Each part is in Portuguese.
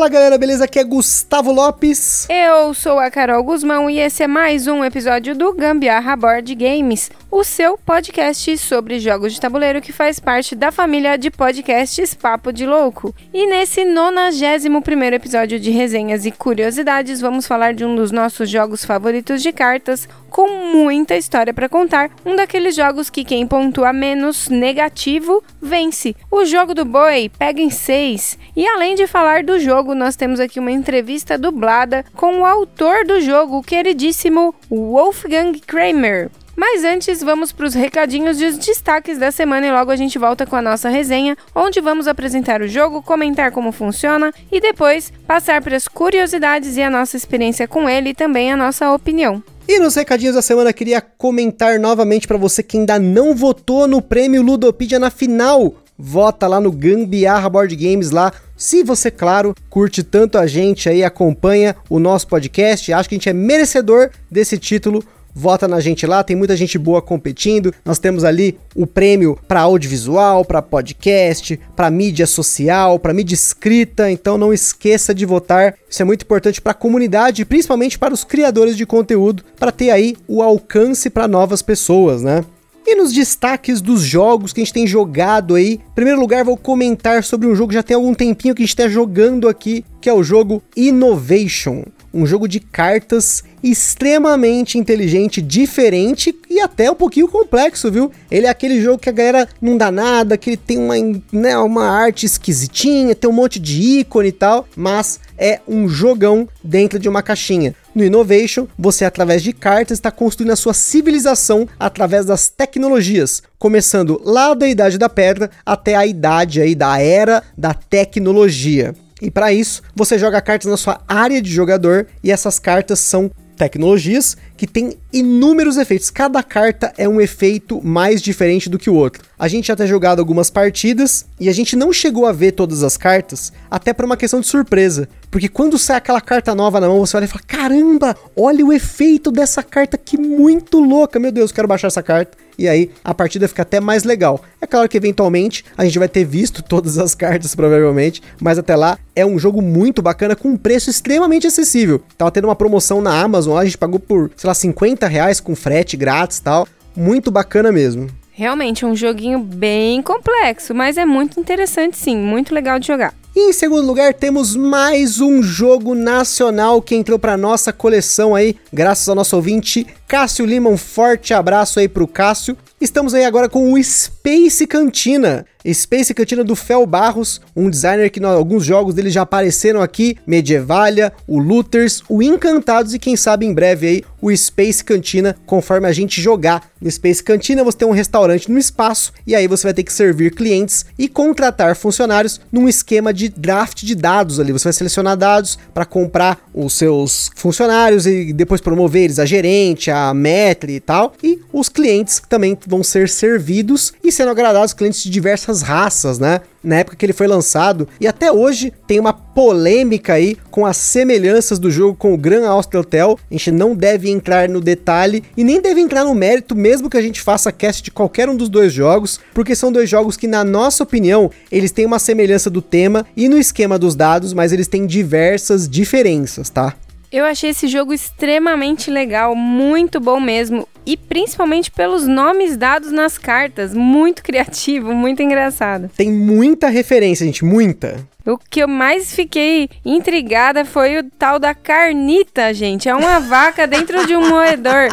Fala galera, beleza? Aqui é Gustavo Lopes. Eu sou a Carol Guzmão e esse é mais um episódio do Gambiarra Board Games, o seu podcast sobre jogos de tabuleiro que faz parte da família de podcasts Papo de Louco. E nesse 91 primeiro episódio de resenhas e curiosidades, vamos falar de um dos nossos jogos favoritos de cartas, com muita história para contar, um daqueles jogos que quem pontua menos negativo vence. O jogo do boi pega em 6. E além de falar do jogo, nós temos aqui uma entrevista dublada com o autor do jogo, o queridíssimo Wolfgang Kramer. Mas antes, vamos para os recadinhos e os destaques da semana e logo a gente volta com a nossa resenha, onde vamos apresentar o jogo, comentar como funciona e depois passar para as curiosidades e a nossa experiência com ele e também a nossa opinião. E nos recadinhos da semana, queria comentar novamente para você que ainda não votou no prêmio Ludopedia na final. Vota lá no Gambiarra Board Games lá. Se você, claro, curte tanto a gente aí, acompanha o nosso podcast, acha que a gente é merecedor desse título, vota na gente lá, tem muita gente boa competindo. Nós temos ali o prêmio para audiovisual, para podcast, para mídia social, para mídia escrita, então não esqueça de votar. Isso é muito importante para a comunidade, principalmente para os criadores de conteúdo, para ter aí o alcance para novas pessoas, né? E nos destaques dos jogos que a gente tem jogado aí, em primeiro lugar vou comentar sobre um jogo que já tem algum tempinho que a gente está jogando aqui, que é o jogo Innovation um jogo de cartas extremamente inteligente, diferente e até um pouquinho complexo, viu? Ele é aquele jogo que a galera não dá nada, que ele tem uma, né, uma arte esquisitinha, tem um monte de ícone e tal, mas é um jogão dentro de uma caixinha. No Innovation, você através de cartas está construindo a sua civilização através das tecnologias, começando lá da Idade da Pedra até a idade aí da era da tecnologia. E para isso, você joga cartas na sua área de jogador e essas cartas são tecnologias que têm inúmeros efeitos. Cada carta é um efeito mais diferente do que o outro. A gente já tem jogado algumas partidas e a gente não chegou a ver todas as cartas, até por uma questão de surpresa. Porque quando sai aquela carta nova na mão, você olha e fala: caramba, olha o efeito dessa carta que muito louca. Meu Deus, quero baixar essa carta. E aí a partida fica até mais legal. É claro que eventualmente a gente vai ter visto todas as cartas, provavelmente, mas até lá é um jogo muito bacana com um preço extremamente acessível. Tava tendo uma promoção na Amazon, a gente pagou por, sei lá, 50 reais com frete grátis e tal. Muito bacana mesmo. Realmente, é um joguinho bem complexo, mas é muito interessante sim, muito legal de jogar. E em segundo lugar, temos mais um jogo nacional que entrou para nossa coleção aí, graças ao nosso ouvinte Cássio Lima. Um forte abraço aí pro Cássio. Estamos aí agora com o Space Cantina. Space Cantina do Fel Barros, um designer que alguns jogos dele já apareceram aqui, Medievalia, o Looters, o Encantados e quem sabe em breve aí o Space Cantina, conforme a gente jogar. No Space Cantina você tem um restaurante no espaço e aí você vai ter que servir clientes e contratar funcionários num esquema de draft de dados ali. Você vai selecionar dados para comprar os seus funcionários e depois promover eles a gerente, a metre e tal. E os clientes também vão ser servidos e sendo agradados clientes de diversas raças, né? Na época que ele foi lançado, e até hoje tem uma polêmica aí com as semelhanças do jogo com o Grand Austria Hotel. A gente não deve entrar no detalhe e nem deve entrar no mérito, mesmo que a gente faça cast de qualquer um dos dois jogos, porque são dois jogos que, na nossa opinião, eles têm uma semelhança do tema e no esquema dos dados, mas eles têm diversas diferenças, tá? Eu achei esse jogo extremamente legal, muito bom mesmo. E principalmente pelos nomes dados nas cartas. Muito criativo, muito engraçado. Tem muita referência, gente, muita. O que eu mais fiquei intrigada foi o tal da carnita, gente. É uma vaca dentro de um moedor.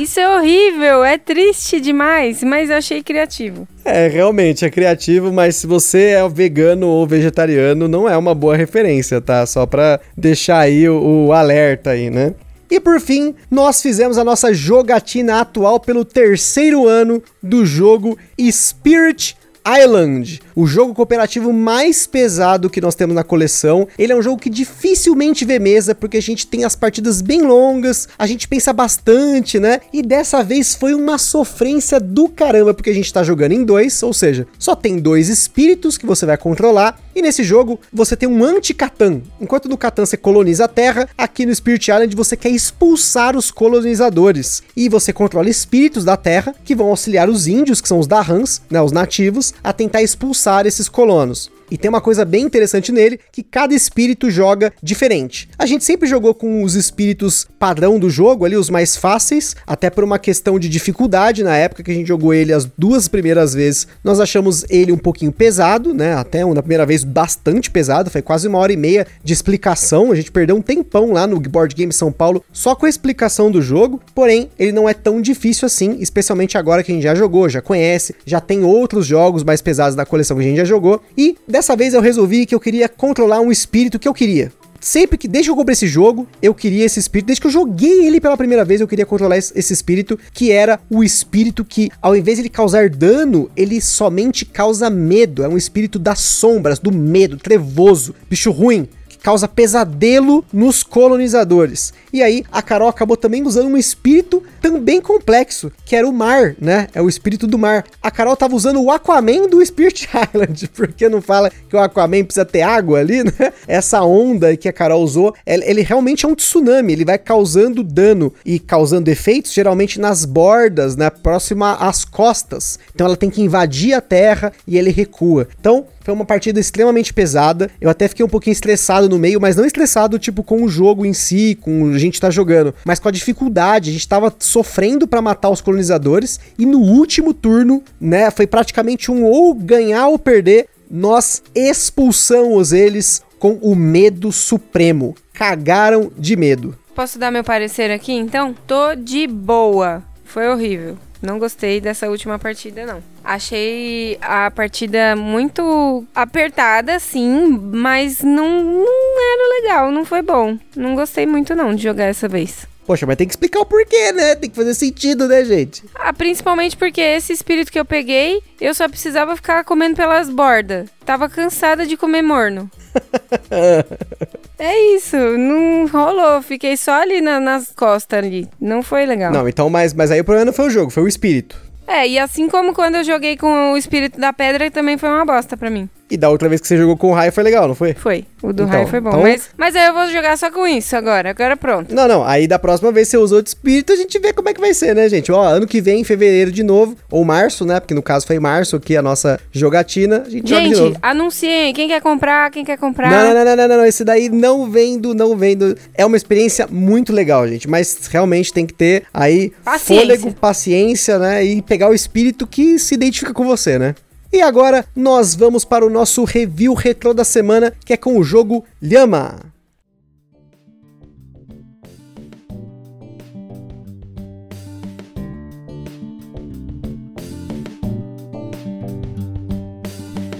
Isso é horrível, é triste demais, mas eu achei criativo. É, realmente é criativo, mas se você é vegano ou vegetariano, não é uma boa referência, tá? Só pra deixar aí o, o alerta aí, né? E por fim, nós fizemos a nossa jogatina atual pelo terceiro ano do jogo Spirit Island o jogo cooperativo mais pesado que nós temos na coleção. Ele é um jogo que dificilmente vê mesa, porque a gente tem as partidas bem longas, a gente pensa bastante, né? E dessa vez foi uma sofrência do caramba, porque a gente tá jogando em dois, ou seja, só tem dois espíritos que você vai controlar. E nesse jogo você tem um anti-Catan. Enquanto no Catan você coloniza a Terra, aqui no Spirit Island você quer expulsar os colonizadores. E você controla espíritos da Terra que vão auxiliar os índios, que são os Dahans, né, os nativos, a tentar expulsar esses colonos. E tem uma coisa bem interessante nele, que cada espírito joga diferente. A gente sempre jogou com os espíritos padrão do jogo, ali os mais fáceis, até por uma questão de dificuldade na época que a gente jogou ele as duas primeiras vezes. Nós achamos ele um pouquinho pesado, né? Até na primeira vez bastante pesado, foi quase uma hora e meia de explicação. A gente perdeu um tempão lá no Board Game São Paulo só com a explicação do jogo. Porém, ele não é tão difícil assim, especialmente agora que a gente já jogou, já conhece, já tem outros jogos mais pesados da coleção que a gente já jogou. E dessa vez eu resolvi que eu queria controlar um espírito que eu queria. Sempre que, desde que eu comprei esse jogo, eu queria esse espírito. Desde que eu joguei ele pela primeira vez, eu queria controlar esse espírito, que era o espírito que, ao invés de ele causar dano, ele somente causa medo. É um espírito das sombras, do medo, trevoso, bicho ruim causa pesadelo nos colonizadores. E aí a Carol acabou também usando um espírito também complexo, que era o mar, né? É o espírito do mar. A Carol tava usando o Aquaman do Spirit Island, porque não fala que o Aquaman precisa ter água ali, né? Essa onda que a Carol usou, ele realmente é um tsunami, ele vai causando dano e causando efeitos geralmente nas bordas, né? Próxima às costas. Então ela tem que invadir a terra e ele recua. Então, foi uma partida extremamente pesada. Eu até fiquei um pouquinho estressado no meio, mas não estressado, tipo, com o jogo em si, com a gente tá jogando, mas com a dificuldade. A gente tava sofrendo para matar os colonizadores. E no último turno, né, foi praticamente um ou ganhar ou perder. Nós expulsamos eles com o medo supremo. Cagaram de medo. Posso dar meu parecer aqui, então? Tô de boa. Foi horrível. Não gostei dessa última partida, não. Achei a partida muito apertada, sim, mas não, não era legal, não foi bom. Não gostei muito, não, de jogar essa vez. Poxa, mas tem que explicar o porquê, né? Tem que fazer sentido, né, gente? Ah, principalmente porque esse espírito que eu peguei, eu só precisava ficar comendo pelas bordas. Tava cansada de comer morno. é isso, não rolou. Fiquei só ali na, nas costas ali. Não foi legal. Não, então, mas, mas aí o problema não foi o jogo, foi o espírito. É, e assim como quando eu joguei com o espírito da pedra, também foi uma bosta para mim. E da outra vez que você jogou com o raio foi legal, não foi? Foi. O do então, raio foi bom. Então... Mas, mas aí eu vou jogar só com isso agora. Agora pronto. Não, não. Aí da próxima vez você usou de espírito, a gente vê como é que vai ser, né, gente? Ó, ano que vem, em fevereiro de novo. Ou março, né? Porque no caso foi março aqui a nossa jogatina. A gente, gente joga anunciem. Quem quer comprar, quem quer comprar. Não, não, não, não, não, não. Esse daí não vendo, não vendo. É uma experiência muito legal, gente. Mas realmente tem que ter aí paciência. fôlego, paciência, né? E pegar o espírito que se identifica com você, né? E agora nós vamos para o nosso review retrô da semana, que é com o jogo Lhama.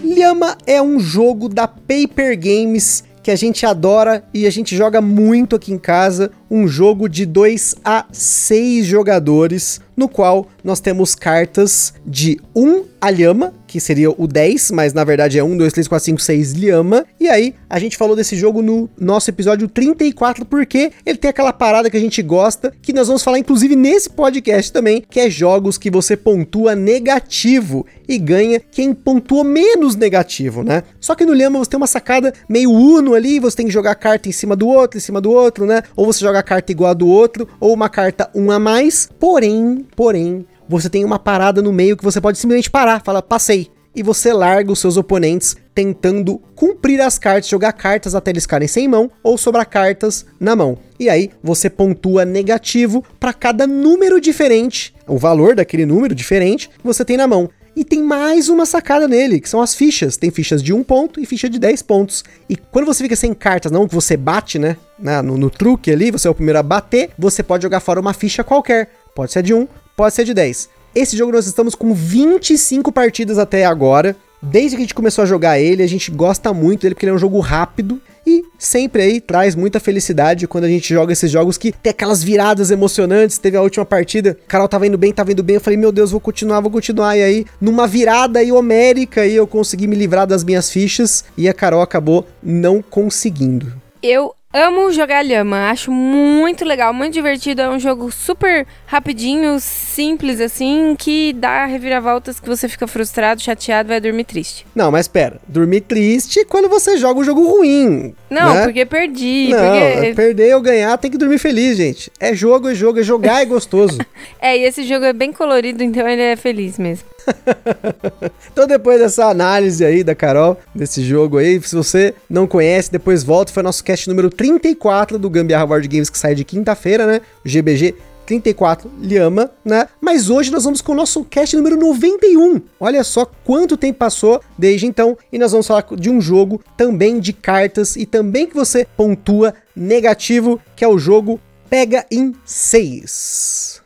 Lhama é um jogo da Paper Games que a gente adora e a gente joga muito aqui em casa. Um jogo de 2 a 6 jogadores, no qual nós temos cartas de 1 a lhama, que seria o 10, mas na verdade é 1, 2, 3, 4, 5, 6 lhama. E aí, a gente falou desse jogo no nosso episódio 34, porque ele tem aquela parada que a gente gosta, que nós vamos falar inclusive nesse podcast também, que é jogos que você pontua negativo e ganha quem pontua menos negativo, né? Só que no lhama você tem uma sacada meio uno ali, você tem que jogar carta em cima do outro, em cima do outro, né? Ou você joga carta igual a do outro, ou uma carta um a mais. Porém, porém, você tem uma parada no meio que você pode simplesmente parar, fala, passei. E você larga os seus oponentes tentando cumprir as cartas, jogar cartas até eles ficarem sem mão ou sobrar cartas na mão. E aí você pontua negativo para cada número diferente, o valor daquele número diferente que você tem na mão. E tem mais uma sacada nele, que são as fichas. Tem fichas de 1 ponto e ficha de 10 pontos. E quando você fica sem cartas, não que você bate, né? No, no truque ali, você é o primeiro a bater, você pode jogar fora uma ficha qualquer. Pode ser de 1, pode ser de 10. Esse jogo nós estamos com 25 partidas até agora. Desde que a gente começou a jogar ele, a gente gosta muito dele porque ele é um jogo rápido. E sempre aí traz muita felicidade quando a gente joga esses jogos que tem aquelas viradas emocionantes. Teve a última partida, Carol tava indo bem, tava indo bem. Eu falei, meu Deus, vou continuar, vou continuar. E aí, numa virada aí homérica, aí eu consegui me livrar das minhas fichas e a Carol acabou não conseguindo. Eu Amo jogar lhama, acho muito legal, muito divertido. É um jogo super rapidinho, simples assim, que dá reviravoltas que você fica frustrado, chateado, vai dormir triste. Não, mas pera, dormir triste quando você joga um jogo ruim. Não, né? porque perdi. Não, porque... perder ou ganhar tem que dormir feliz, gente. É jogo, é jogo, é jogar, é gostoso. é, e esse jogo é bem colorido, então ele é feliz mesmo. então, depois dessa análise aí da Carol, desse jogo aí, se você não conhece, depois volta. Foi nosso cast número 34 do Gambiarra Board Games, que sai de quinta-feira, né? GBG 34 Lhama, né? Mas hoje nós vamos com o nosso cast número 91. Olha só quanto tempo passou desde então. E nós vamos falar de um jogo também de cartas e também que você pontua negativo, que é o jogo Pega em 6.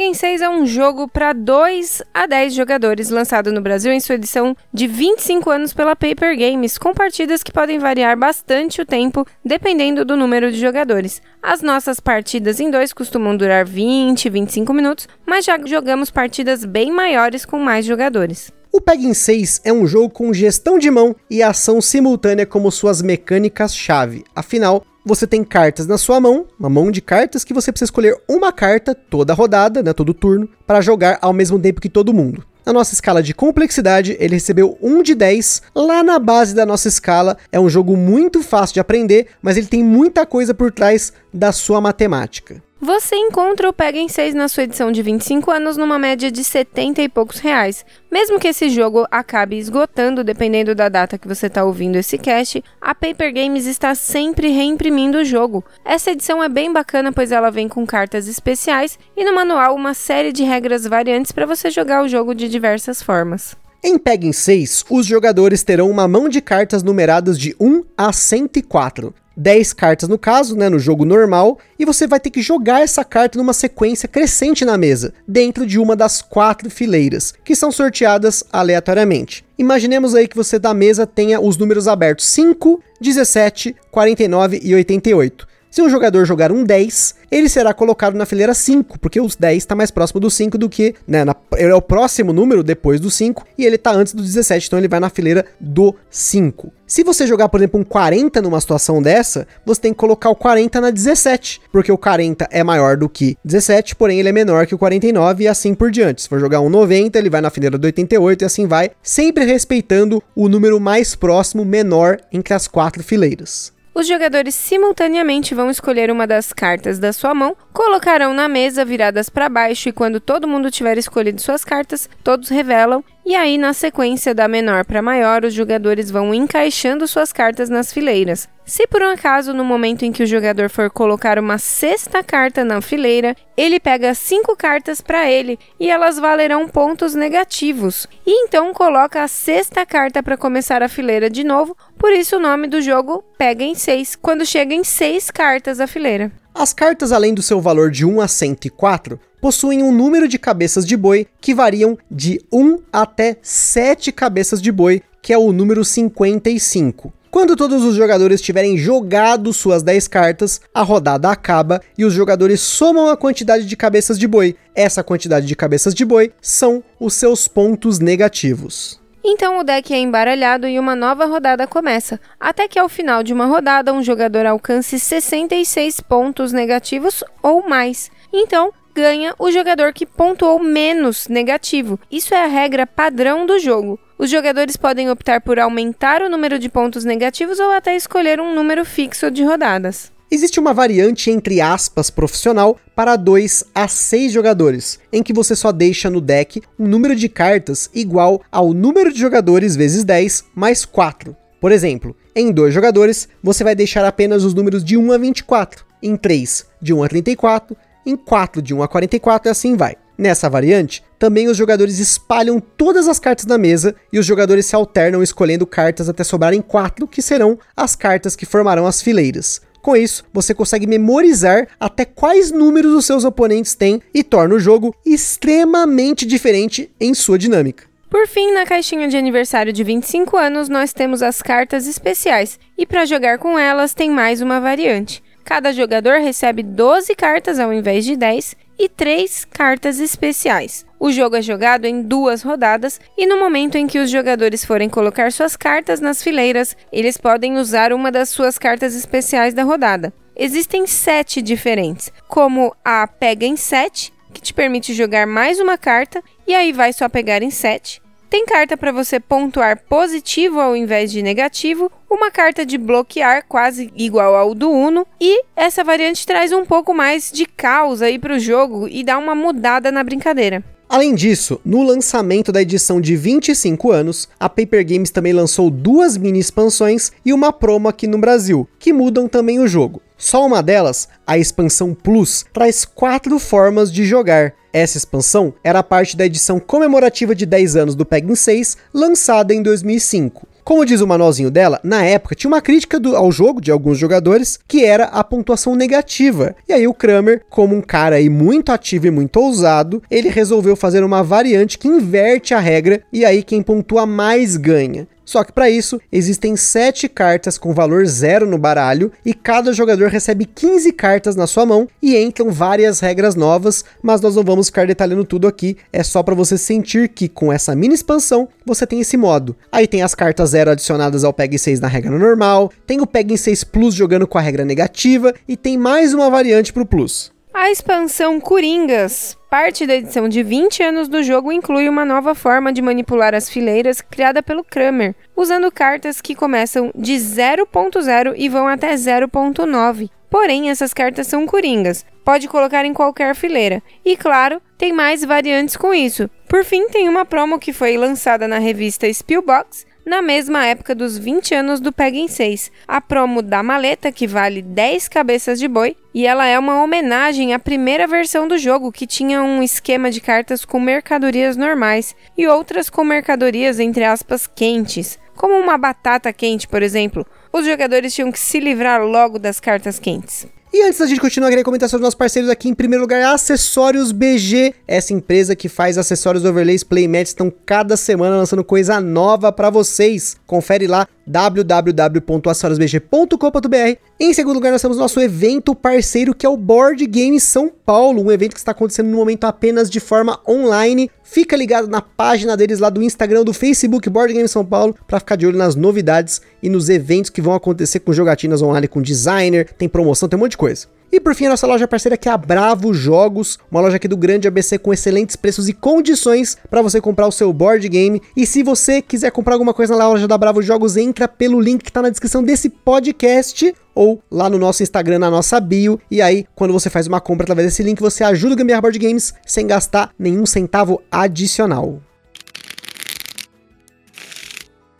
Tekken 6 é um jogo para 2 a 10 jogadores, lançado no Brasil em sua edição de 25 anos pela Paper Games, com partidas que podem variar bastante o tempo dependendo do número de jogadores. As nossas partidas em 2 costumam durar 20, 25 minutos, mas já jogamos partidas bem maiores com mais jogadores. O Pegging 6 é um jogo com gestão de mão e ação simultânea como suas mecânicas-chave. Afinal, você tem cartas na sua mão, uma mão de cartas, que você precisa escolher uma carta toda rodada, né, todo turno, para jogar ao mesmo tempo que todo mundo. Na nossa escala de complexidade, ele recebeu 1 de 10. Lá na base da nossa escala, é um jogo muito fácil de aprender, mas ele tem muita coisa por trás da sua matemática. Você encontra o Pega em 6 na sua edição de 25 anos numa média de 70 e poucos reais. Mesmo que esse jogo acabe esgotando, dependendo da data que você está ouvindo esse cast, a Paper Games está sempre reimprimindo o jogo. Essa edição é bem bacana, pois ela vem com cartas especiais e no manual uma série de regras variantes para você jogar o jogo de diversas formas. Em Pegging 6, os jogadores terão uma mão de cartas numeradas de 1 a 104. 10 cartas no caso, né, no jogo normal, e você vai ter que jogar essa carta numa sequência crescente na mesa, dentro de uma das quatro fileiras, que são sorteadas aleatoriamente. Imaginemos aí que você da mesa tenha os números abertos 5, 17, 49 e 88. Se um jogador jogar um 10, ele será colocado na fileira 5, porque os 10 está mais próximo do 5 do que, né, na, é o próximo número depois do 5 e ele está antes do 17, então ele vai na fileira do 5. Se você jogar, por exemplo, um 40 numa situação dessa, você tem que colocar o 40 na 17, porque o 40 é maior do que 17, porém ele é menor que o 49 e assim por diante. Se for jogar um 90, ele vai na fileira do 88 e assim vai, sempre respeitando o número mais próximo menor entre as quatro fileiras. Os jogadores simultaneamente vão escolher uma das cartas da sua mão, colocarão na mesa viradas para baixo e quando todo mundo tiver escolhido suas cartas, todos revelam e aí, na sequência da menor para maior, os jogadores vão encaixando suas cartas nas fileiras. Se por um acaso, no momento em que o jogador for colocar uma sexta carta na fileira, ele pega cinco cartas para ele e elas valerão pontos negativos. E então coloca a sexta carta para começar a fileira de novo, por isso o nome do jogo pega em seis, quando chega em seis cartas a fileira. As cartas, além do seu valor de 1 a 104, possuem um número de cabeças de boi que variam de 1 até 7 cabeças de boi, que é o número 55. Quando todos os jogadores tiverem jogado suas 10 cartas, a rodada acaba e os jogadores somam a quantidade de cabeças de boi. Essa quantidade de cabeças de boi são os seus pontos negativos. Então o deck é embaralhado e uma nova rodada começa, até que ao final de uma rodada um jogador alcance 66 pontos negativos ou mais. Então, ganha o jogador que pontuou menos negativo. Isso é a regra padrão do jogo. Os jogadores podem optar por aumentar o número de pontos negativos ou até escolher um número fixo de rodadas. Existe uma variante entre aspas profissional para 2 a 6 jogadores, em que você só deixa no deck um número de cartas igual ao número de jogadores vezes 10 mais 4. Por exemplo, em 2 jogadores, você vai deixar apenas os números de 1 a 24, em 3 de 1 a 34, em 4 de 1 a 44 e assim vai. Nessa variante, também os jogadores espalham todas as cartas na mesa e os jogadores se alternam escolhendo cartas até sobrarem 4, que serão as cartas que formarão as fileiras. Com isso, você consegue memorizar até quais números os seus oponentes têm e torna o jogo extremamente diferente em sua dinâmica. Por fim, na caixinha de aniversário de 25 anos, nós temos as cartas especiais, e para jogar com elas tem mais uma variante. Cada jogador recebe 12 cartas ao invés de 10 e 3 cartas especiais. O jogo é jogado em duas rodadas e no momento em que os jogadores forem colocar suas cartas nas fileiras, eles podem usar uma das suas cartas especiais da rodada. Existem sete diferentes, como a Pega em 7, que te permite jogar mais uma carta e aí vai só pegar em 7. Tem carta para você pontuar positivo ao invés de negativo, uma carta de bloquear quase igual ao do Uno, e essa variante traz um pouco mais de caos aí para o jogo e dá uma mudada na brincadeira. Além disso, no lançamento da edição de 25 anos, a Paper Games também lançou duas mini expansões e uma promo aqui no Brasil, que mudam também o jogo. Só uma delas, a expansão Plus, traz quatro formas de jogar. Essa expansão era parte da edição comemorativa de 10 anos do Pegging 6, lançada em 2005. Como diz o manualzinho dela, na época tinha uma crítica do, ao jogo de alguns jogadores que era a pontuação negativa. E aí o Kramer, como um cara aí muito ativo e muito ousado, ele resolveu fazer uma variante que inverte a regra e aí quem pontua mais ganha. Só que para isso, existem 7 cartas com valor zero no baralho e cada jogador recebe 15 cartas na sua mão e entram várias regras novas, mas nós não vamos ficar detalhando tudo aqui, é só para você sentir que com essa mini expansão você tem esse modo. Aí tem as cartas zero adicionadas ao PEG 6 na regra normal, tem o PEG 6 Plus jogando com a regra negativa e tem mais uma variante pro Plus. A expansão Coringas, parte da edição de 20 anos do jogo, inclui uma nova forma de manipular as fileiras criada pelo Kramer, usando cartas que começam de 0.0 e vão até 0.9. Porém, essas cartas são coringas, pode colocar em qualquer fileira. E claro, tem mais variantes com isso. Por fim, tem uma promo que foi lançada na revista Spielbox na mesma época dos 20 anos do Pegging 6. A promo da maleta, que vale 10 cabeças de boi, e ela é uma homenagem à primeira versão do jogo, que tinha um esquema de cartas com mercadorias normais e outras com mercadorias entre aspas quentes, como uma batata quente, por exemplo. Os jogadores tinham que se livrar logo das cartas quentes. E antes da gente continuar, queria comentar sobre os nossos parceiros aqui. Em primeiro lugar, Acessórios BG, essa empresa que faz acessórios overlays playmats, estão cada semana lançando coisa nova para vocês. Confere lá www.acessoriosbg.com.br. Em segundo lugar, nós temos nosso evento parceiro que é o Board Game São Paulo, um evento que está acontecendo no momento apenas de forma online. Fica ligado na página deles lá do Instagram, do Facebook Board Game São Paulo, para ficar de olho nas novidades e nos eventos que vão acontecer com jogatinas online, com designer, tem promoção, tem um monte de coisa. E por fim, a nossa loja parceira que é a Bravo Jogos, uma loja aqui do Grande ABC com excelentes preços e condições para você comprar o seu board game. E se você quiser comprar alguma coisa na loja da Bravo Jogos, entra pelo link que está na descrição desse podcast ou lá no nosso Instagram, na nossa bio. E aí, quando você faz uma compra através desse link, você ajuda o Gambiarra Board Games sem gastar nenhum centavo adicional.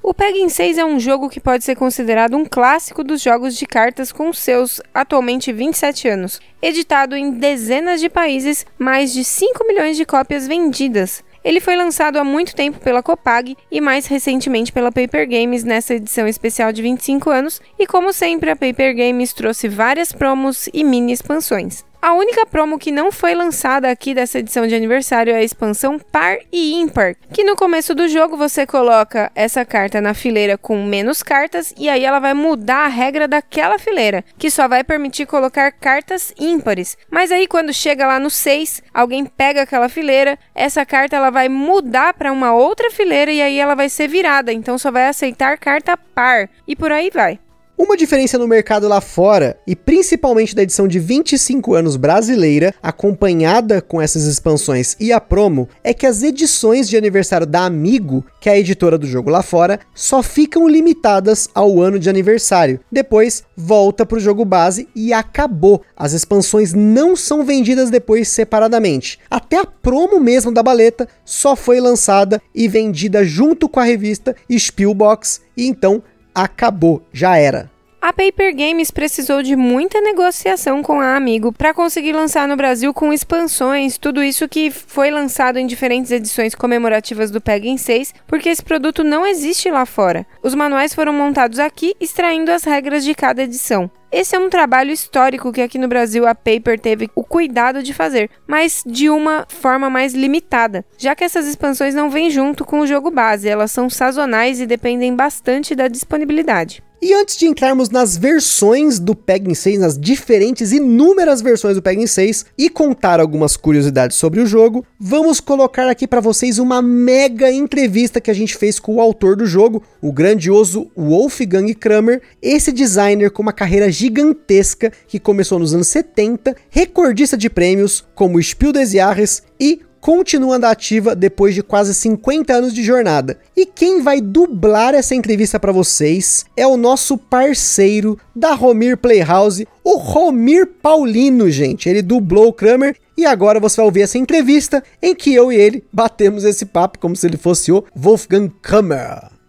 O Pegging 6 é um jogo que pode ser considerado um clássico dos jogos de cartas com seus atualmente 27 anos. Editado em dezenas de países, mais de 5 milhões de cópias vendidas. Ele foi lançado há muito tempo pela Copag e mais recentemente pela Paper Games nessa edição especial de 25 anos, e como sempre a Paper Games trouxe várias promos e mini expansões. A única promo que não foi lançada aqui dessa edição de aniversário é a expansão Par e Ímpar, que no começo do jogo você coloca essa carta na fileira com menos cartas e aí ela vai mudar a regra daquela fileira, que só vai permitir colocar cartas ímpares. Mas aí quando chega lá no 6, alguém pega aquela fileira, essa carta ela vai mudar para uma outra fileira e aí ela vai ser virada, então só vai aceitar carta par e por aí vai. Uma diferença no mercado lá fora, e principalmente da edição de 25 anos brasileira, acompanhada com essas expansões e a promo, é que as edições de aniversário da Amigo, que é a editora do jogo lá fora, só ficam limitadas ao ano de aniversário. Depois volta para o jogo base e acabou. As expansões não são vendidas depois separadamente. Até a promo mesmo da baleta só foi lançada e vendida junto com a revista Spielbox, e então acabou, já era. A Paper Games precisou de muita negociação com a Amigo para conseguir lançar no Brasil com expansões, tudo isso que foi lançado em diferentes edições comemorativas do Pegging 6, porque esse produto não existe lá fora. Os manuais foram montados aqui, extraindo as regras de cada edição. Esse é um trabalho histórico que aqui no Brasil a Paper teve o cuidado de fazer, mas de uma forma mais limitada, já que essas expansões não vêm junto com o jogo base, elas são sazonais e dependem bastante da disponibilidade. E antes de entrarmos nas versões do Pegging 6, nas diferentes inúmeras versões do Pegging 6 e contar algumas curiosidades sobre o jogo, vamos colocar aqui para vocês uma mega entrevista que a gente fez com o autor do jogo, o grandioso Wolfgang Kramer, esse designer com uma carreira gigantesca que começou nos anos 70, recordista de prêmios como Spiel des Jahres e continuando ativa depois de quase 50 anos de jornada. E quem vai dublar essa entrevista para vocês é o nosso parceiro da Romir Playhouse, o Romir Paulino, gente. Ele dublou o Kramer e agora você vai ouvir essa entrevista em que eu e ele batemos esse papo como se ele fosse o Wolfgang Kramer.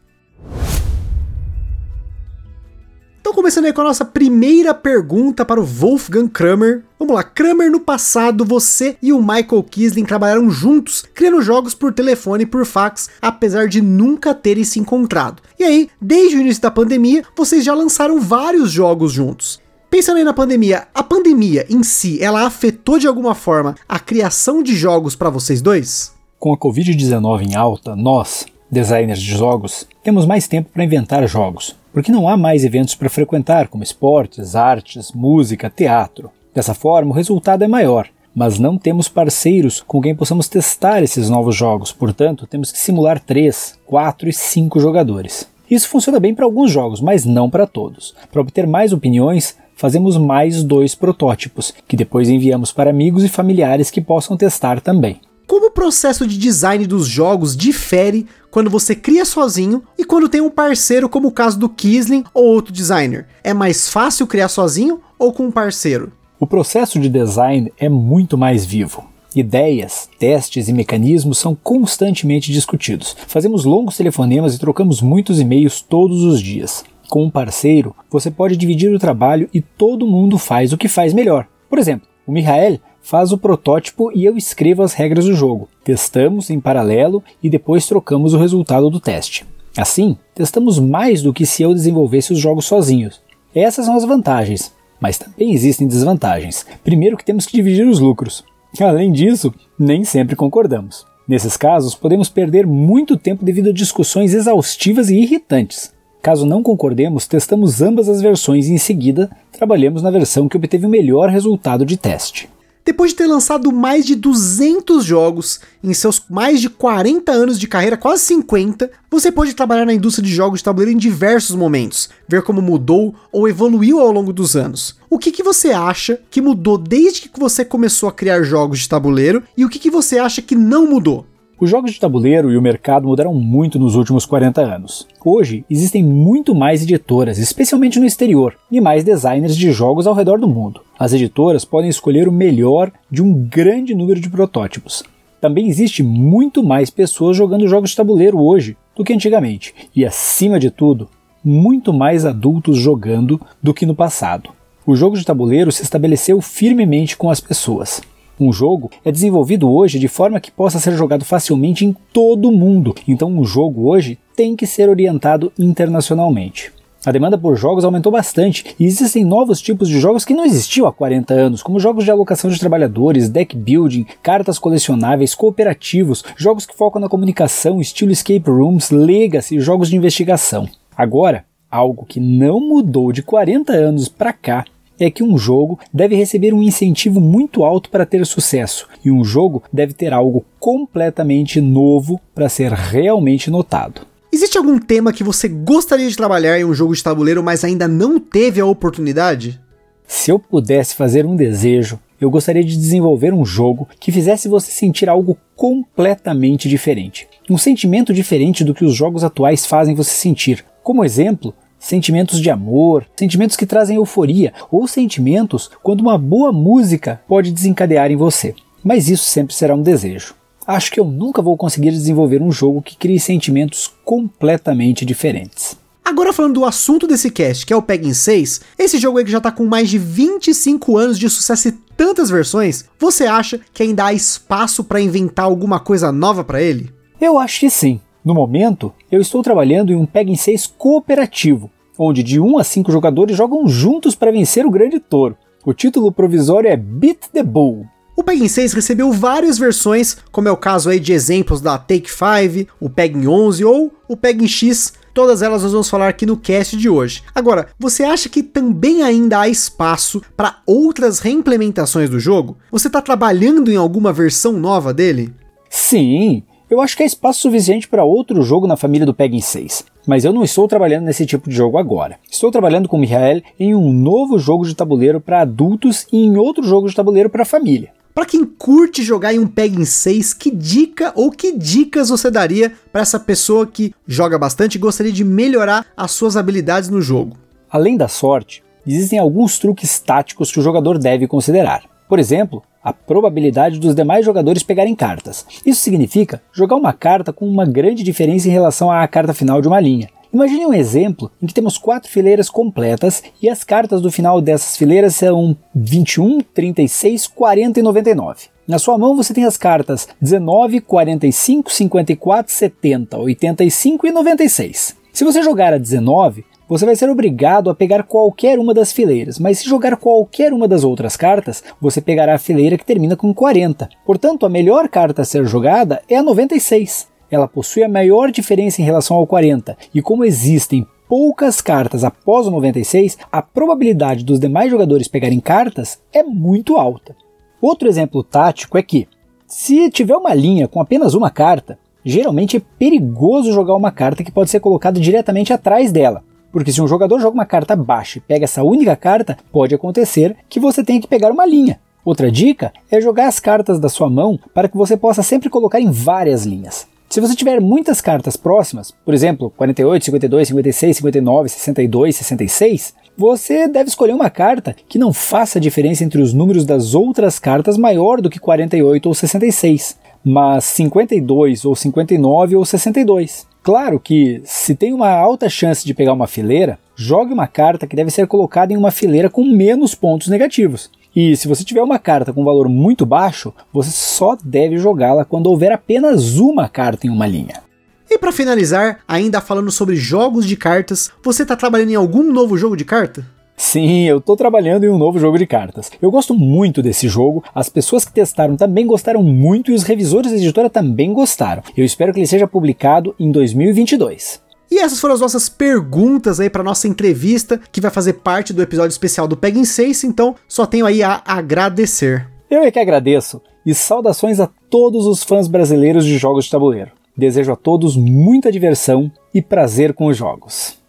Então, começando aí com a nossa primeira pergunta para o Wolfgang Kramer. Vamos lá, Kramer, no passado você e o Michael Kisling trabalharam juntos, criando jogos por telefone e por fax, apesar de nunca terem se encontrado. E aí, desde o início da pandemia, vocês já lançaram vários jogos juntos. Pensando aí na pandemia, a pandemia em si, ela afetou de alguma forma a criação de jogos para vocês dois? Com a Covid-19 em alta, nós, designers de jogos, temos mais tempo para inventar jogos, porque não há mais eventos para frequentar, como esportes, artes, música, teatro. Dessa forma, o resultado é maior, mas não temos parceiros com quem possamos testar esses novos jogos, portanto, temos que simular 3, 4 e 5 jogadores. Isso funciona bem para alguns jogos, mas não para todos. Para obter mais opiniões, fazemos mais dois protótipos, que depois enviamos para amigos e familiares que possam testar também. Como o processo de design dos jogos difere quando você cria sozinho e quando tem um parceiro, como o caso do Kisling ou outro designer? É mais fácil criar sozinho ou com um parceiro? O processo de design é muito mais vivo. Ideias, testes e mecanismos são constantemente discutidos. Fazemos longos telefonemas e trocamos muitos e-mails todos os dias. Com um parceiro, você pode dividir o trabalho e todo mundo faz o que faz melhor. Por exemplo, o Michael faz o protótipo e eu escrevo as regras do jogo. Testamos em paralelo e depois trocamos o resultado do teste. Assim, testamos mais do que se eu desenvolvesse os jogos sozinhos. Essas são as vantagens, mas também existem desvantagens. Primeiro que temos que dividir os lucros. Além disso, nem sempre concordamos. Nesses casos, podemos perder muito tempo devido a discussões exaustivas e irritantes. Caso não concordemos, testamos ambas as versões e em seguida trabalhamos na versão que obteve o melhor resultado de teste. Depois de ter lançado mais de 200 jogos em seus mais de 40 anos de carreira, quase 50, você pode trabalhar na indústria de jogos de tabuleiro em diversos momentos, ver como mudou ou evoluiu ao longo dos anos. O que, que você acha que mudou desde que você começou a criar jogos de tabuleiro e o que, que você acha que não mudou? Os jogos de tabuleiro e o mercado mudaram muito nos últimos 40 anos. Hoje, existem muito mais editoras, especialmente no exterior, e mais designers de jogos ao redor do mundo. As editoras podem escolher o melhor de um grande número de protótipos. Também existe muito mais pessoas jogando jogos de tabuleiro hoje do que antigamente, e acima de tudo, muito mais adultos jogando do que no passado. O jogo de tabuleiro se estabeleceu firmemente com as pessoas. Um jogo é desenvolvido hoje de forma que possa ser jogado facilmente em todo o mundo, então um jogo hoje tem que ser orientado internacionalmente. A demanda por jogos aumentou bastante e existem novos tipos de jogos que não existiam há 40 anos, como jogos de alocação de trabalhadores, deck building, cartas colecionáveis, cooperativos, jogos que focam na comunicação, estilo escape rooms, legacy e jogos de investigação. Agora, algo que não mudou de 40 anos para cá é que um jogo deve receber um incentivo muito alto para ter sucesso, e um jogo deve ter algo completamente novo para ser realmente notado. Existe algum tema que você gostaria de trabalhar em um jogo de tabuleiro, mas ainda não teve a oportunidade? Se eu pudesse fazer um desejo, eu gostaria de desenvolver um jogo que fizesse você sentir algo completamente diferente. Um sentimento diferente do que os jogos atuais fazem você sentir. Como exemplo, sentimentos de amor, sentimentos que trazem euforia ou sentimentos quando uma boa música pode desencadear em você. Mas isso sempre será um desejo. Acho que eu nunca vou conseguir desenvolver um jogo que crie sentimentos completamente diferentes. Agora falando do assunto desse cast, que é o Pegging 6, esse jogo aí que já tá com mais de 25 anos de sucesso e tantas versões, você acha que ainda há espaço para inventar alguma coisa nova para ele? Eu acho que sim. No momento, eu estou trabalhando em um Pegging 6 cooperativo, onde de 1 a 5 jogadores jogam juntos para vencer o grande touro. O título provisório é Beat the Bull. O Pegging 6 recebeu várias versões, como é o caso aí de exemplos da Take 5, o Pegging 11 ou o Pegging X, Todas elas nós vamos falar aqui no cast de hoje. Agora, você acha que também ainda há espaço para outras reimplementações do jogo? Você está trabalhando em alguma versão nova dele? Sim, eu acho que há espaço suficiente para outro jogo na família do Pegging 6. Mas eu não estou trabalhando nesse tipo de jogo agora. Estou trabalhando com o Michael em um novo jogo de tabuleiro para adultos e em outro jogo de tabuleiro para família. Para quem curte jogar em um Pegging 6, que dica ou que dicas você daria para essa pessoa que joga bastante e gostaria de melhorar as suas habilidades no jogo? Além da sorte, existem alguns truques táticos que o jogador deve considerar. Por exemplo, a probabilidade dos demais jogadores pegarem cartas. Isso significa jogar uma carta com uma grande diferença em relação à carta final de uma linha. Imagine um exemplo em que temos quatro fileiras completas e as cartas do final dessas fileiras são 21, 36, 40 e 99. Na sua mão você tem as cartas 19, 45, 54, 70, 85 e 96. Se você jogar a 19, você vai ser obrigado a pegar qualquer uma das fileiras, mas se jogar qualquer uma das outras cartas, você pegará a fileira que termina com 40. Portanto, a melhor carta a ser jogada é a 96 ela possui a maior diferença em relação ao 40, e como existem poucas cartas após o 96, a probabilidade dos demais jogadores pegarem cartas é muito alta. Outro exemplo tático é que, se tiver uma linha com apenas uma carta, geralmente é perigoso jogar uma carta que pode ser colocada diretamente atrás dela. Porque se um jogador joga uma carta baixa e pega essa única carta, pode acontecer que você tenha que pegar uma linha. Outra dica é jogar as cartas da sua mão para que você possa sempre colocar em várias linhas. Se você tiver muitas cartas próximas, por exemplo, 48, 52, 56, 59, 62, 66, você deve escolher uma carta que não faça diferença entre os números das outras cartas maior do que 48 ou 66, mas 52 ou 59 ou 62. Claro que, se tem uma alta chance de pegar uma fileira, jogue uma carta que deve ser colocada em uma fileira com menos pontos negativos. E se você tiver uma carta com valor muito baixo, você só deve jogá-la quando houver apenas uma carta em uma linha. E para finalizar, ainda falando sobre jogos de cartas, você está trabalhando em algum novo jogo de carta? Sim, eu estou trabalhando em um novo jogo de cartas. Eu gosto muito desse jogo, as pessoas que testaram também gostaram muito e os revisores da editora também gostaram. Eu espero que ele seja publicado em 2022. E essas foram as nossas perguntas aí para nossa entrevista, que vai fazer parte do episódio especial do Pegging 6, então só tenho aí a agradecer. Eu é que agradeço e saudações a todos os fãs brasileiros de jogos de tabuleiro. Desejo a todos muita diversão e prazer com os jogos.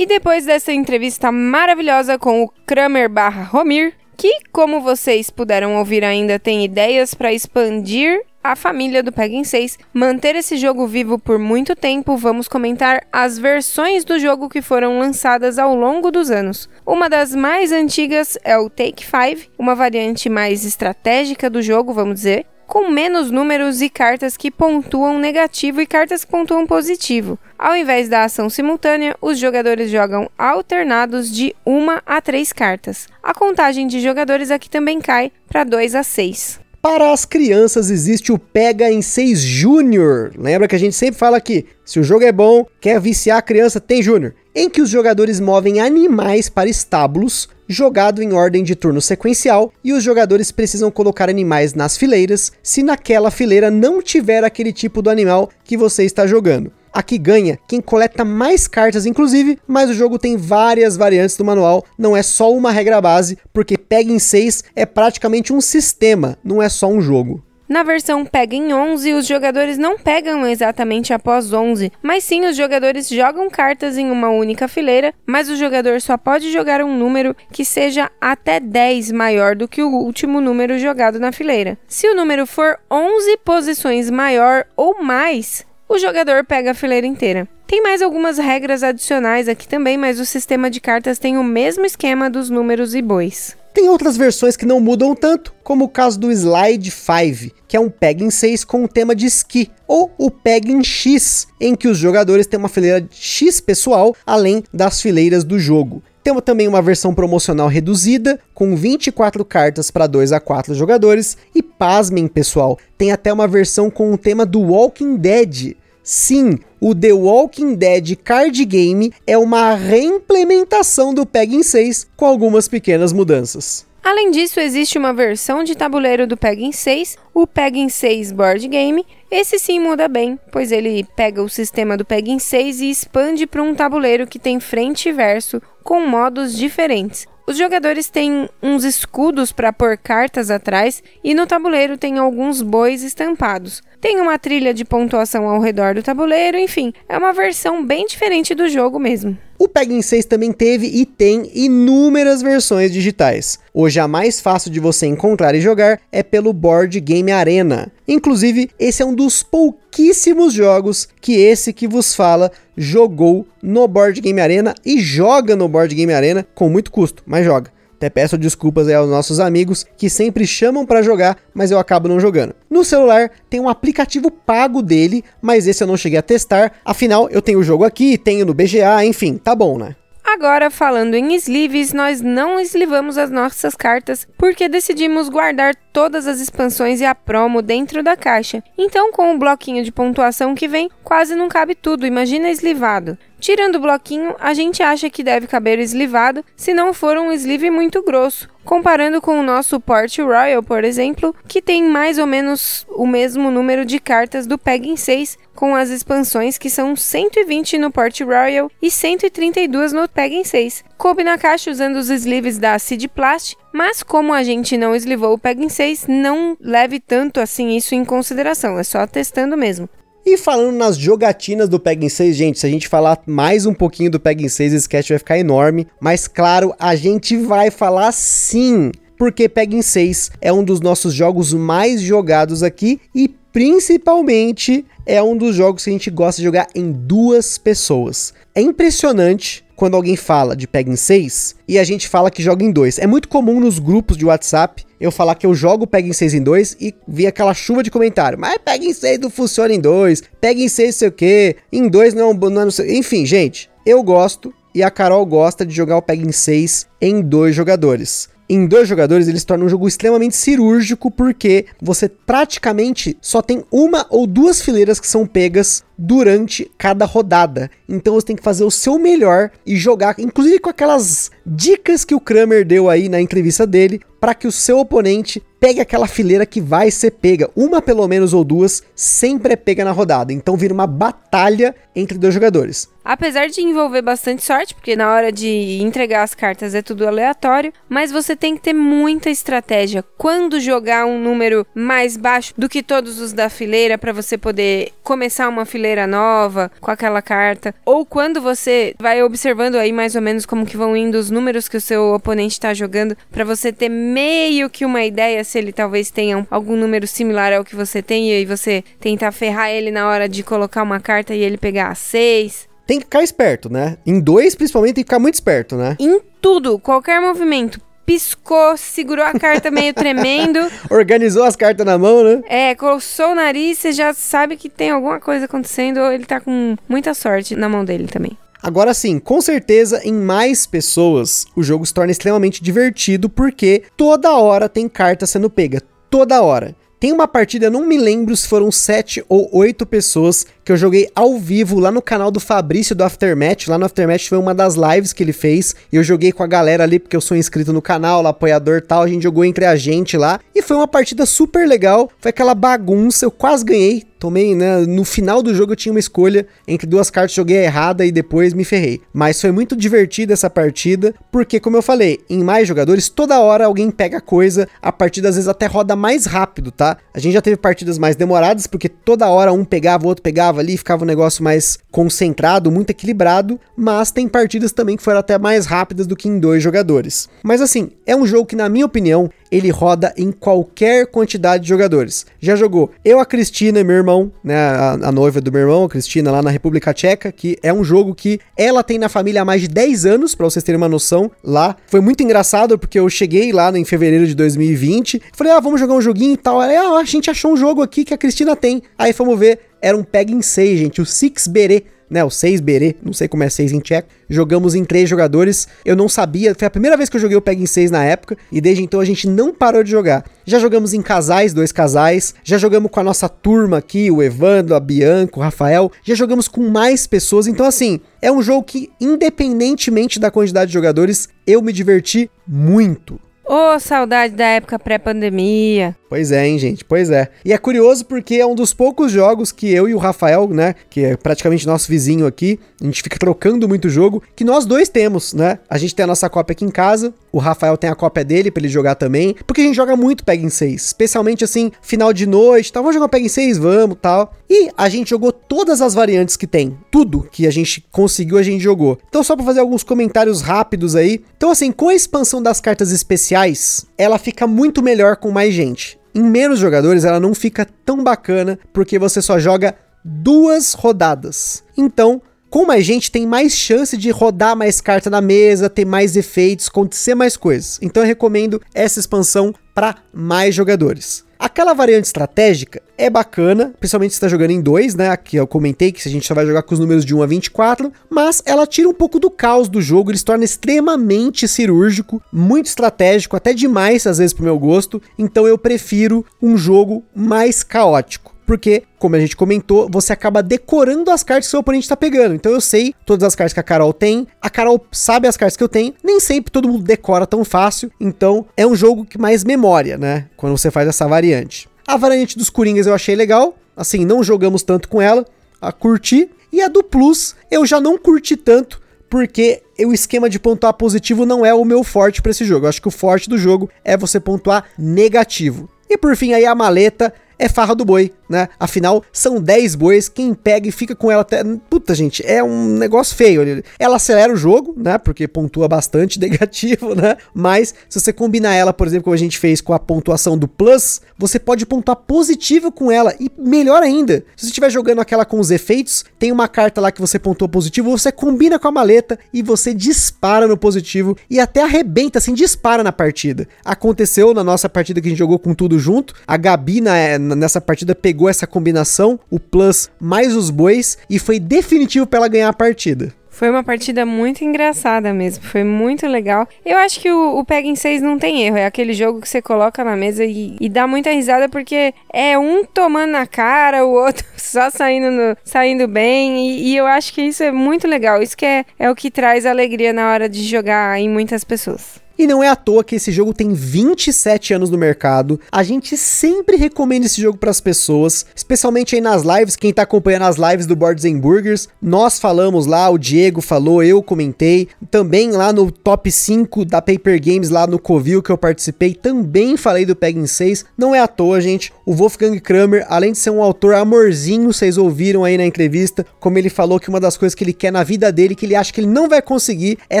E depois dessa entrevista maravilhosa com o Kramer barra Romir, que, como vocês puderam ouvir ainda, tem ideias para expandir a família do Pegging 6 manter esse jogo vivo por muito tempo, vamos comentar as versões do jogo que foram lançadas ao longo dos anos. Uma das mais antigas é o Take 5, uma variante mais estratégica do jogo, vamos dizer, com menos números e cartas que pontuam negativo e cartas que pontuam positivo. Ao invés da ação simultânea, os jogadores jogam alternados de 1 a 3 cartas. A contagem de jogadores aqui também cai para 2 a 6. Para as crianças existe o Pega em 6 Júnior. Lembra que a gente sempre fala que se o jogo é bom, quer viciar a criança, tem Júnior. Em que os jogadores movem animais para estábulos, jogado em ordem de turno sequencial, e os jogadores precisam colocar animais nas fileiras se naquela fileira não tiver aquele tipo do animal que você está jogando. Aqui ganha quem coleta mais cartas, inclusive, mas o jogo tem várias variantes do manual, não é só uma regra base, porque Pega em 6 é praticamente um sistema, não é só um jogo. Na versão Pega em 11, os jogadores não pegam exatamente após 11, mas sim os jogadores jogam cartas em uma única fileira, mas o jogador só pode jogar um número que seja até 10 maior do que o último número jogado na fileira. Se o número for 11 posições maior ou mais, o jogador pega a fileira inteira. Tem mais algumas regras adicionais aqui também, mas o sistema de cartas tem o mesmo esquema dos números e bois. Tem outras versões que não mudam tanto, como o caso do Slide 5, que é um Peg em 6 com o tema de esqui, ou o Peg X, em que os jogadores têm uma fileira X pessoal, além das fileiras do jogo. Temos também uma versão promocional reduzida, com 24 cartas para 2 a 4 jogadores, e pasmem pessoal, tem até uma versão com o tema do Walking Dead, Sim, o The Walking Dead Card Game é uma reimplementação do Pegging 6 com algumas pequenas mudanças. Além disso, existe uma versão de tabuleiro do Pegging 6, o Pegging 6 Board Game. Esse sim muda bem, pois ele pega o sistema do Pegging 6 e expande para um tabuleiro que tem frente e verso com modos diferentes. Os jogadores têm uns escudos para pôr cartas atrás e no tabuleiro tem alguns bois estampados. Tem uma trilha de pontuação ao redor do tabuleiro, enfim, é uma versão bem diferente do jogo mesmo. O Pegging 6 também teve e tem inúmeras versões digitais. Hoje a mais fácil de você encontrar e jogar é pelo Board Game Arena. Inclusive, esse é um dos pouquíssimos jogos que esse que vos fala jogou no Board Game Arena e joga no Board Game Arena com muito custo, mas joga. Até peço desculpas aos nossos amigos que sempre chamam para jogar, mas eu acabo não jogando. No celular tem um aplicativo pago dele, mas esse eu não cheguei a testar. Afinal, eu tenho o jogo aqui, tenho no BGA, enfim, tá bom, né? Agora, falando em sleeves, nós não eslivamos as nossas cartas porque decidimos guardar todas as expansões e a promo dentro da caixa. Então, com o bloquinho de pontuação que vem, quase não cabe tudo, imagina eslivado. Tirando o bloquinho, a gente acha que deve caber eslivado se não for um sleeve muito grosso, comparando com o nosso Port Royal, por exemplo, que tem mais ou menos o mesmo número de cartas do Pegging 6, com as expansões que são 120 no Port Royal e 132 no Pegging 6. Coube na caixa usando os sleeves da Seed Plast, mas como a gente não eslivou o Pegging 6, não leve tanto assim isso em consideração, é só testando mesmo. E falando nas jogatinas do Pegging 6, gente, se a gente falar mais um pouquinho do Pegging 6, esse sketch vai ficar enorme. Mas claro, a gente vai falar sim, porque Pegging 6 é um dos nossos jogos mais jogados aqui e principalmente é um dos jogos que a gente gosta de jogar em duas pessoas. É impressionante quando alguém fala de Pegging 6 e a gente fala que joga em dois. É muito comum nos grupos de WhatsApp eu falar que eu jogo Pegging 6 em 2 e vi aquela chuva de comentário. Mas Pegging 6 não funciona em 2, Pegging 6 sei o que, em 2 não, não, não sei. Enfim, gente, eu gosto e a Carol gosta de jogar o Pegging 6 em dois jogadores em dois jogadores, eles tornam um jogo extremamente cirúrgico, porque você praticamente só tem uma ou duas fileiras que são pegas durante cada rodada. Então você tem que fazer o seu melhor e jogar, inclusive com aquelas dicas que o Kramer deu aí na entrevista dele, para que o seu oponente pegue aquela fileira que vai ser pega. Uma pelo menos ou duas sempre é pega na rodada. Então vira uma batalha entre dois jogadores. Apesar de envolver bastante sorte, porque na hora de entregar as cartas é tudo aleatório, mas você tem que ter muita estratégia. Quando jogar um número mais baixo do que todos os da fileira para você poder começar uma fileira nova com aquela carta, ou quando você vai observando aí mais ou menos como que vão indo os números que o seu oponente está jogando, para você ter meio que uma ideia se ele talvez tenha algum número similar ao que você tem e aí você tentar ferrar ele na hora de colocar uma carta e ele pegar a 6 tem que ficar esperto, né? Em dois, principalmente, tem que ficar muito esperto, né? Em tudo, qualquer movimento. Piscou, segurou a carta meio tremendo. Organizou as cartas na mão, né? É, coçou o nariz, você já sabe que tem alguma coisa acontecendo ou ele tá com muita sorte na mão dele também. Agora sim, com certeza em mais pessoas o jogo se torna extremamente divertido porque toda hora tem carta sendo pega. Toda hora. Tem uma partida, não me lembro se foram sete ou oito pessoas que eu joguei ao vivo lá no canal do Fabrício do Aftermatch. Lá no Aftermatch foi uma das lives que ele fez. E eu joguei com a galera ali, porque eu sou inscrito no canal, lá, apoiador tal. A gente jogou entre a gente lá. E foi uma partida super legal. Foi aquela bagunça. Eu quase ganhei. Tomei, né? No final do jogo eu tinha uma escolha entre duas cartas, joguei errada e depois me ferrei. Mas foi muito divertida essa partida, porque, como eu falei, em mais jogadores, toda hora alguém pega coisa, a partida às vezes até roda mais rápido, tá? A gente já teve partidas mais demoradas, porque toda hora um pegava, o outro pegava ali, ficava um negócio mais concentrado, muito equilibrado, mas tem partidas também que foram até mais rápidas do que em dois jogadores. Mas assim, é um jogo que, na minha opinião, ele roda em qualquer quantidade de jogadores. Já jogou eu, a Cristina e meu irmão, né, a, a, noiva do meu irmão, a Cristina, lá na República Tcheca, que é um jogo que ela tem na família há mais de 10 anos, para vocês terem uma noção, lá. Foi muito engraçado, porque eu cheguei lá em fevereiro de 2020, falei, ah, vamos jogar um joguinho e tal. Aí, ah, a gente achou um jogo aqui que a Cristina tem. Aí fomos ver, era um Pegging 6, gente, o Six Beret né? O 6 Berê, não sei como é 6 em tcheco. Jogamos em três jogadores. Eu não sabia, foi a primeira vez que eu joguei o Peg em 6 na época, e desde então a gente não parou de jogar. Já jogamos em casais, dois casais, já jogamos com a nossa turma aqui, o Evandro, a Bianca, o Rafael, já jogamos com mais pessoas, então assim, é um jogo que, independentemente da quantidade de jogadores, eu me diverti muito. Ô, oh, saudade da época pré-pandemia. Pois é, hein, gente? Pois é. E é curioso porque é um dos poucos jogos que eu e o Rafael, né, que é praticamente nosso vizinho aqui, a gente fica trocando muito jogo, que nós dois temos, né? A gente tem a nossa cópia aqui em casa, o Rafael tem a cópia dele para ele jogar também, porque a gente joga muito Peg em 6, especialmente assim, final de noite, tal, vamos jogar Peg em 6, vamos, tal. E a gente jogou todas as variantes que tem, tudo que a gente conseguiu, a gente jogou. Então só para fazer alguns comentários rápidos aí. Então assim, com a expansão das cartas especiais, ela fica muito melhor com mais gente. Em menos jogadores, ela não fica tão bacana porque você só joga duas rodadas. Então, com mais gente, tem mais chance de rodar mais carta na mesa, ter mais efeitos, acontecer mais coisas. Então, eu recomendo essa expansão para mais jogadores. Aquela variante estratégica é bacana, principalmente se está jogando em dois, né? Aqui eu comentei que a gente só vai jogar com os números de 1 a 24, mas ela tira um pouco do caos do jogo, ele se torna extremamente cirúrgico, muito estratégico, até demais às vezes pro meu gosto, então eu prefiro um jogo mais caótico porque, como a gente comentou, você acaba decorando as cartas que seu oponente tá pegando. Então eu sei todas as cartas que a Carol tem, a Carol sabe as cartas que eu tenho, nem sempre todo mundo decora tão fácil, então é um jogo que mais memória, né? Quando você faz essa variante. A variante dos Coringas eu achei legal, assim, não jogamos tanto com ela, a curti. E a do Plus eu já não curti tanto, porque o esquema de pontuar positivo não é o meu forte para esse jogo. Eu acho que o forte do jogo é você pontuar negativo. E por fim aí a maleta é farra do boi, né? Afinal, são 10 bois, quem pega e fica com ela até. Puta, gente, é um negócio feio. Ela acelera o jogo, né? Porque pontua bastante negativo, né? Mas se você combinar ela, por exemplo, como a gente fez com a pontuação do Plus, você pode pontuar positivo com ela. E melhor ainda, se você estiver jogando aquela com os efeitos, tem uma carta lá que você pontua positivo, você combina com a maleta e você dispara no positivo e até arrebenta, assim, dispara na partida. Aconteceu na nossa partida que a gente jogou com tudo junto. A Gabi, na, nessa partida pegou essa combinação, o plus mais os bois, e foi definitivo para ela ganhar a partida. Foi uma partida muito engraçada mesmo, foi muito legal. Eu acho que o, o Peg em 6 não tem erro, é aquele jogo que você coloca na mesa e, e dá muita risada porque é um tomando na cara, o outro só saindo, no, saindo bem, e, e, eu acho que isso é muito legal. Isso que é, é o que traz alegria na hora de jogar em muitas pessoas. E não é à toa que esse jogo tem 27 anos no mercado. A gente sempre recomenda esse jogo para as pessoas, especialmente aí nas lives. Quem tá acompanhando as lives do Boards and Burgers, nós falamos lá, o Diego falou, eu comentei. Também lá no top 5 da Paper Games, lá no Covil que eu participei, também falei do Pegging 6. Não é à toa, gente. O Wolfgang Kramer, além de ser um autor amorzinho, vocês ouviram aí na entrevista, como ele falou que uma das coisas que ele quer na vida dele, que ele acha que ele não vai conseguir, é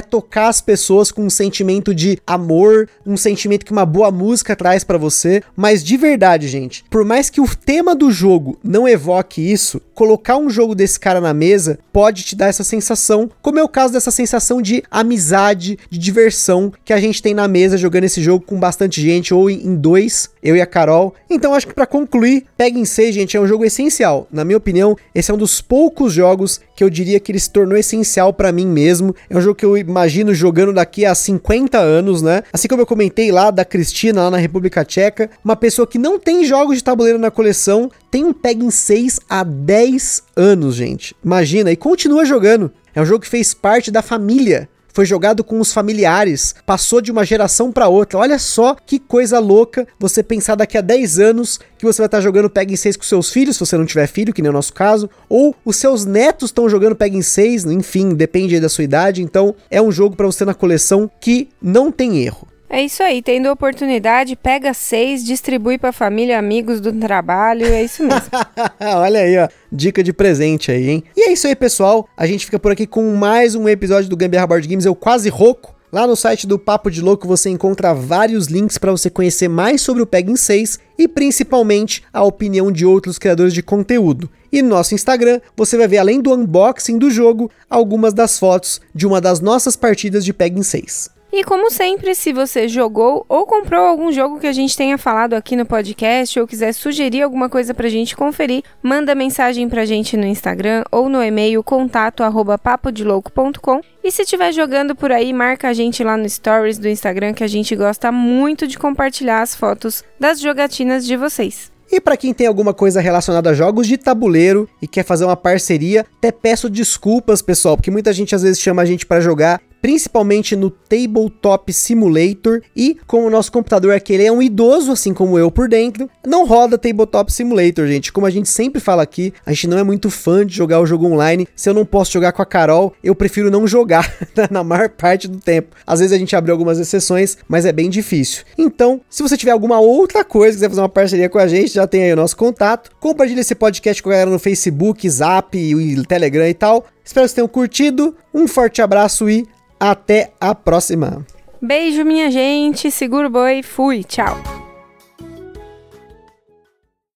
tocar as pessoas com um sentimento de amor, um sentimento que uma boa música traz para você, mas de verdade, gente, por mais que o tema do jogo não evoque isso, colocar um jogo desse cara na mesa pode te dar essa sensação, como é o caso dessa sensação de amizade, de diversão que a gente tem na mesa jogando esse jogo com bastante gente ou em dois, eu e a Carol. Então acho que para concluir, Peg em 6, gente, é um jogo essencial. Na minha opinião, esse é um dos poucos jogos que eu diria que ele se tornou essencial para mim mesmo. É um jogo que eu imagino jogando daqui a 50 anos anos, né? Assim como eu comentei lá da Cristina, lá na República Tcheca, uma pessoa que não tem jogos de tabuleiro na coleção, tem um Peg 6 há 10 anos, gente. Imagina, e continua jogando. É um jogo que fez parte da família foi jogado com os familiares, passou de uma geração para outra. Olha só que coisa louca você pensar daqui a 10 anos que você vai estar tá jogando Peg 6 com seus filhos, se você não tiver filho, que nem é o nosso caso, ou os seus netos estão jogando Peg 6, enfim, depende da sua idade. Então, é um jogo para você na coleção que não tem erro. É isso aí, tendo oportunidade, pega seis, distribui para família, amigos do trabalho, é isso mesmo. Olha aí, ó, dica de presente aí, hein? E é isso aí, pessoal. A gente fica por aqui com mais um episódio do Gambiarra Board Games, eu quase rouco. Lá no site do Papo de Louco você encontra vários links para você conhecer mais sobre o Pegging 6 e principalmente a opinião de outros criadores de conteúdo. E no nosso Instagram você vai ver além do unboxing do jogo, algumas das fotos de uma das nossas partidas de Pegging 6. E como sempre, se você jogou ou comprou algum jogo que a gente tenha falado aqui no podcast ou quiser sugerir alguma coisa pra gente conferir, manda mensagem pra gente no Instagram ou no e-mail contato@papodelouco.com. E se estiver jogando por aí, marca a gente lá no stories do Instagram que a gente gosta muito de compartilhar as fotos das jogatinas de vocês. E para quem tem alguma coisa relacionada a jogos de tabuleiro e quer fazer uma parceria, até peço desculpas, pessoal, porque muita gente às vezes chama a gente para jogar principalmente no Tabletop Simulator e como o nosso computador aquele é um idoso, assim como eu por dentro, não roda Tabletop Simulator, gente. Como a gente sempre fala aqui, a gente não é muito fã de jogar o jogo online. Se eu não posso jogar com a Carol, eu prefiro não jogar na maior parte do tempo. Às vezes a gente abre algumas exceções, mas é bem difícil. Então, se você tiver alguma outra coisa, quiser fazer uma parceria com a gente, já tem aí o nosso contato. Compartilhe esse podcast com a galera no Facebook, Zap, Telegram e tal. Espero que vocês tenham curtido. Um forte abraço e até a próxima. Beijo, minha gente. Seguro boi. Fui. Tchau.